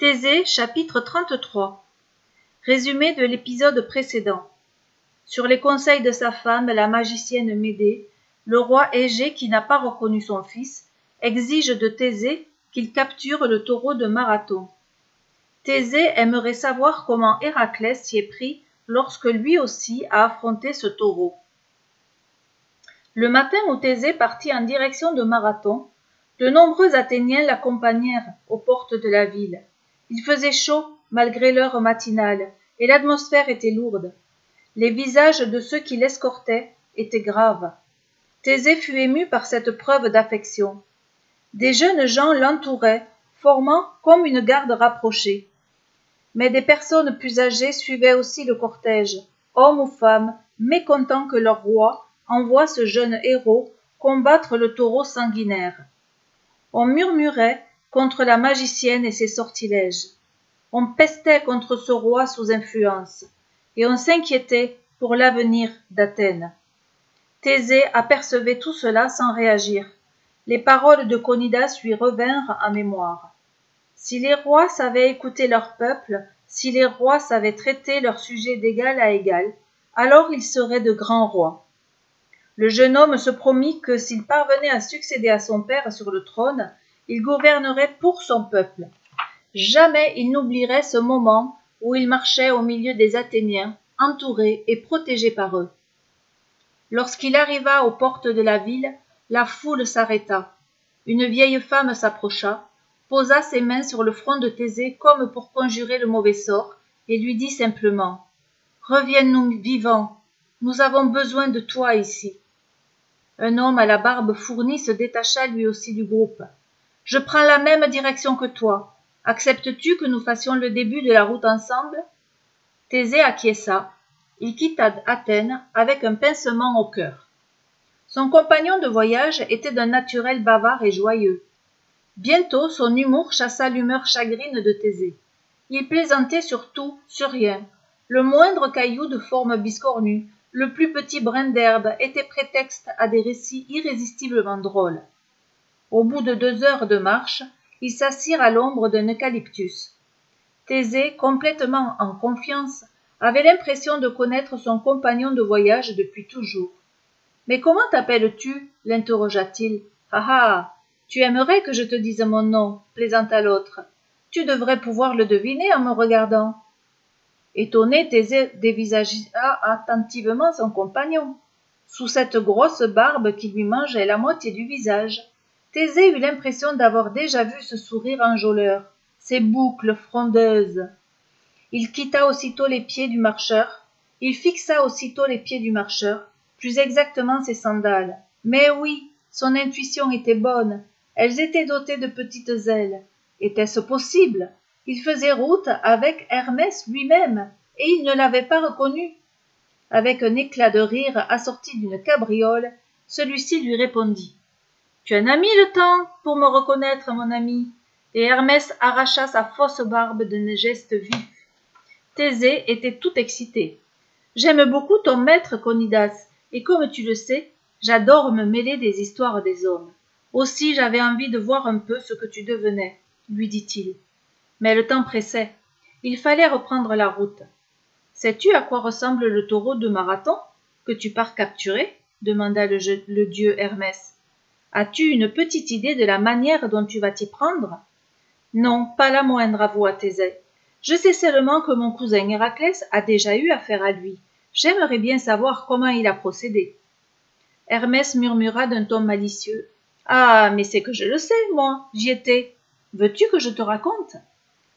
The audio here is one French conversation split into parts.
Thésée chapitre 33 Résumé de l'épisode précédent. Sur les conseils de sa femme, la magicienne Médée, le roi Égée, qui n'a pas reconnu son fils, exige de Thésée qu'il capture le taureau de Marathon. Thésée aimerait savoir comment Héraclès s'y est pris lorsque lui aussi a affronté ce taureau. Le matin où Thésée partit en direction de Marathon, de nombreux Athéniens l'accompagnèrent aux portes de la ville. Il faisait chaud malgré l'heure matinale, et l'atmosphère était lourde. Les visages de ceux qui l'escortaient étaient graves. Thésée fut ému par cette preuve d'affection. Des jeunes gens l'entouraient, formant comme une garde rapprochée. Mais des personnes plus âgées suivaient aussi le cortège, hommes ou femmes, mécontents que leur roi envoie ce jeune héros combattre le taureau sanguinaire. On murmurait contre la magicienne et ses sortilèges. On pestait contre ce roi sous influence, et on s'inquiétait pour l'avenir d'Athènes. Thésée apercevait tout cela sans réagir. Les paroles de Conidas lui revinrent en mémoire. Si les rois savaient écouter leur peuple, si les rois savaient traiter leurs sujets d'égal à égal, alors ils seraient de grands rois. Le jeune homme se promit que s'il parvenait à succéder à son père sur le trône, il gouvernerait pour son peuple. Jamais il n'oublierait ce moment où il marchait au milieu des Athéniens, entouré et protégé par eux. Lorsqu'il arriva aux portes de la ville, la foule s'arrêta. Une vieille femme s'approcha, posa ses mains sur le front de Thésée comme pour conjurer le mauvais sort, et lui dit simplement Reviens-nous vivants, nous avons besoin de toi ici. Un homme à la barbe fournie se détacha lui aussi du groupe. Je prends la même direction que toi. Acceptes-tu que nous fassions le début de la route ensemble? Thésée acquiesça. Il quitta Athènes avec un pincement au cœur. Son compagnon de voyage était d'un naturel bavard et joyeux. Bientôt son humour chassa l'humeur chagrine de Thésée. Il plaisantait sur tout, sur rien. Le moindre caillou de forme biscornue, le plus petit brin d'herbe était prétexte à des récits irrésistiblement drôles. Au bout de deux heures de marche, ils s'assirent à l'ombre d'un eucalyptus. Thésée, complètement en confiance, avait l'impression de connaître son compagnon de voyage depuis toujours. Mais comment t'appelles-tu? l'interrogea-t-il. Ah ah Tu aimerais que je te dise mon nom, plaisanta l'autre. Tu devrais pouvoir le deviner en me regardant. Étonné, Thésée dévisagea attentivement son compagnon, sous cette grosse barbe qui lui mangeait la moitié du visage. Thésée eut l'impression d'avoir déjà vu ce sourire enjôleur, ces boucles frondeuses. Il quitta aussitôt les pieds du marcheur, il fixa aussitôt les pieds du marcheur, plus exactement ses sandales. Mais oui, son intuition était bonne, elles étaient dotées de petites ailes. Était-ce possible? Il faisait route avec Hermès lui-même, et il ne l'avait pas reconnu. Avec un éclat de rire assorti d'une cabriole, celui-ci lui répondit. Tu en as mis le temps pour me reconnaître, mon ami. Et Hermès arracha sa fausse barbe d'un geste vif. Thésée était tout excité. J'aime beaucoup ton maître Conidas, et comme tu le sais, j'adore me mêler des histoires des hommes. Aussi j'avais envie de voir un peu ce que tu devenais, lui dit-il mais le temps pressait. Il fallait reprendre la route. Sais-tu à quoi ressemble le taureau de Marathon que tu pars capturer? demanda le, le dieu Hermès. As-tu une petite idée de la manière dont tu vas t'y prendre? Non, pas la moindre, avoua Thésée. Je sais seulement que mon cousin Héraclès a déjà eu affaire à lui. J'aimerais bien savoir comment il a procédé. Hermès murmura d'un ton malicieux. Ah, mais c'est que je le sais, moi, j'y étais. Veux-tu que je te raconte?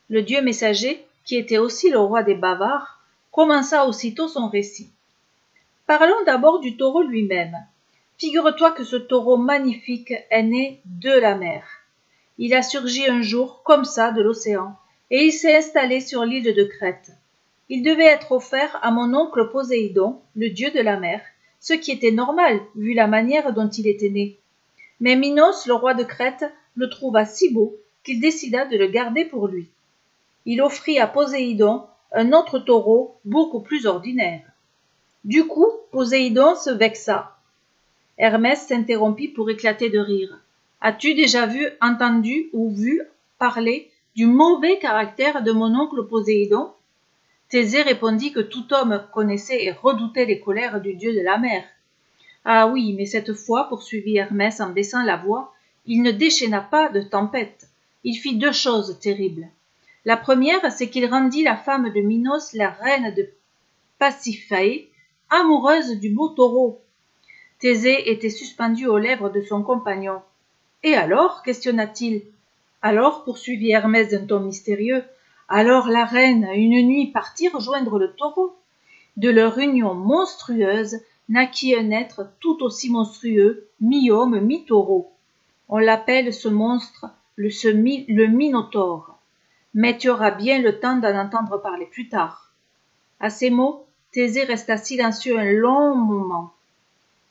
Le dieu messager, qui était aussi le roi des Bavards, commença aussitôt son récit. Parlons d'abord du taureau lui-même. Figure-toi que ce taureau magnifique est né de la mer. Il a surgi un jour comme ça de l'océan, et il s'est installé sur l'île de Crète. Il devait être offert à mon oncle Poséidon, le dieu de la mer, ce qui était normal vu la manière dont il était né. Mais Minos, le roi de Crète, le trouva si beau qu'il décida de le garder pour lui il offrit à Poséidon un autre taureau beaucoup plus ordinaire. Du coup, Poséidon se vexa. Hermès s'interrompit pour éclater de rire. As-tu déjà vu, entendu ou vu parler du mauvais caractère de mon oncle Poséidon? Thésée répondit que tout homme connaissait et redoutait les colères du dieu de la mer. Ah oui, mais cette fois, poursuivit Hermès en baissant la voix, il ne déchaîna pas de tempête. Il fit deux choses terribles. La première, c'est qu'il rendit la femme de Minos, la reine de Pasiphae, amoureuse du beau taureau. Thésée était suspendu aux lèvres de son compagnon. Et alors questionna-t-il. Alors, poursuivit Hermès d'un ton mystérieux, alors la reine, une nuit, partit rejoindre le taureau. De leur union monstrueuse naquit un être tout aussi monstrueux, mi-homme, mi-taureau. On l'appelle ce monstre le, le Minotaure. Mais tu auras bien le temps d'en entendre parler plus tard. À ces mots, Thésée resta silencieux un long moment.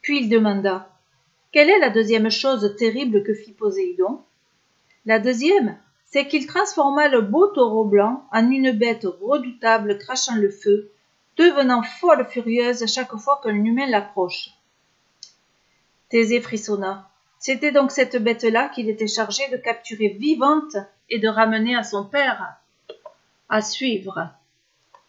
Puis il demanda Quelle est la deuxième chose terrible que fit Poséidon? La deuxième, c'est qu'il transforma le beau taureau blanc en une bête redoutable crachant le feu, devenant folle furieuse chaque fois qu'un humain l'approche. Thésée frissonna. C'était donc cette bête-là qu'il était chargé de capturer vivante et de ramener à son père. À suivre.